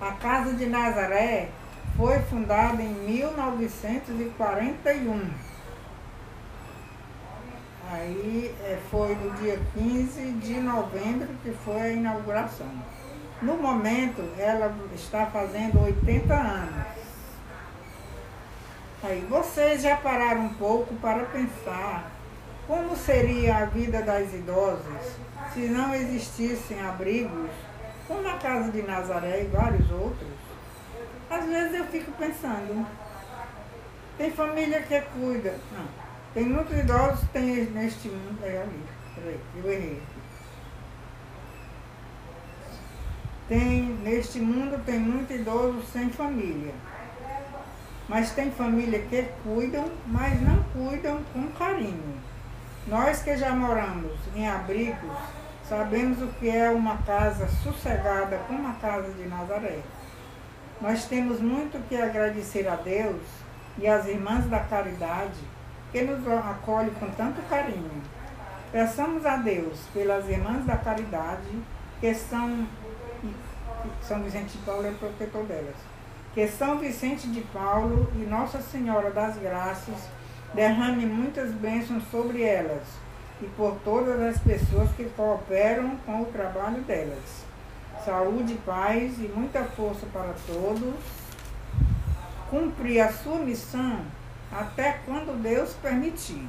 A Casa de Nazaré foi fundada em 1941. Aí é, foi no dia 15 de novembro que foi a inauguração. No momento, ela está fazendo 80 anos. Aí vocês já pararam um pouco para pensar como seria a vida das idosas se não existissem abrigos, como a Casa de Nazaré e vários outros? Às vezes eu fico pensando, tem família que cuida. Não, tem muitos idosos tem neste mundo. É ali, peraí, eu errei. Tem, neste mundo tem muito idoso sem família. Mas tem família que cuidam, mas não cuidam com carinho. Nós que já moramos em abrigos, sabemos o que é uma casa sossegada como a casa de Nazaré. Nós temos muito que agradecer a Deus e às irmãs da caridade que nos acolhe com tanto carinho. Peçamos a Deus pelas irmãs da caridade que são São Vicente de Paulo é protetor delas. Que São Vicente de Paulo e Nossa Senhora das Graças derrame muitas bênçãos sobre elas e por todas as pessoas que cooperam com o trabalho delas. Saúde, paz e muita força para todos. Cumprir a sua missão até quando Deus permitir.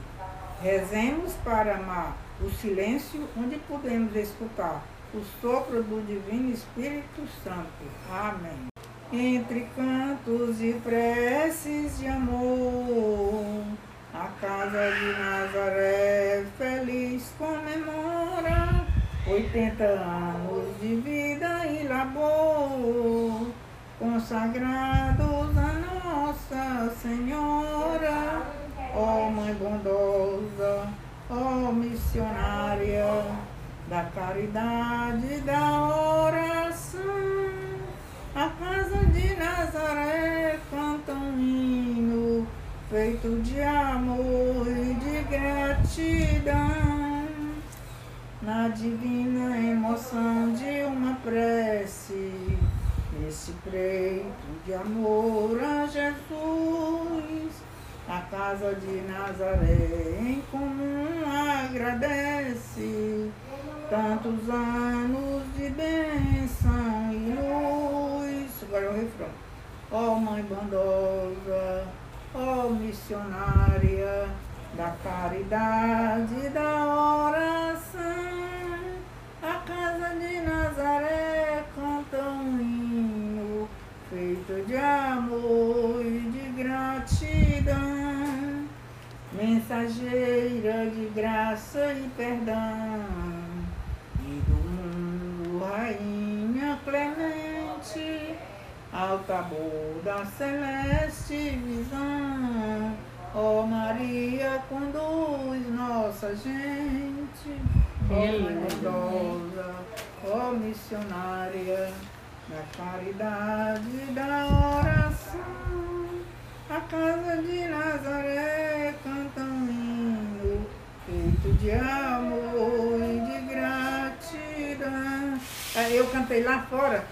Rezemos para amar o silêncio onde podemos escutar o sopro do Divino Espírito Santo. Amém. Entre cantos e preces de amor a casa de Nazaré feliz comemora 80 anos de vida e labor, consagrados a Nossa Senhora, ó Mãe bondosa, ó missionária da caridade da oração. A casa de Nazaré canta um hino feito de amor gratidão, na divina emoção de uma prece, nesse preito de amor a Jesus, a casa de Nazaré em comum agradece tantos anos de bênção e luz. Agora é o refrão. Ó oh, Mãe bondosa, ó oh, missionária da caridade da oração, a casa de Nazaré canta um hino feito de amor e de gratidão, mensageira de graça e perdão, e do mundo rainha clemente tabor da celeste visão. Ó oh Maria, conduz nossa gente, ó oh ó oh missionária da caridade da oração. A casa de Nazaré canta um hino feito de amor e de gratidão. Eu cantei lá fora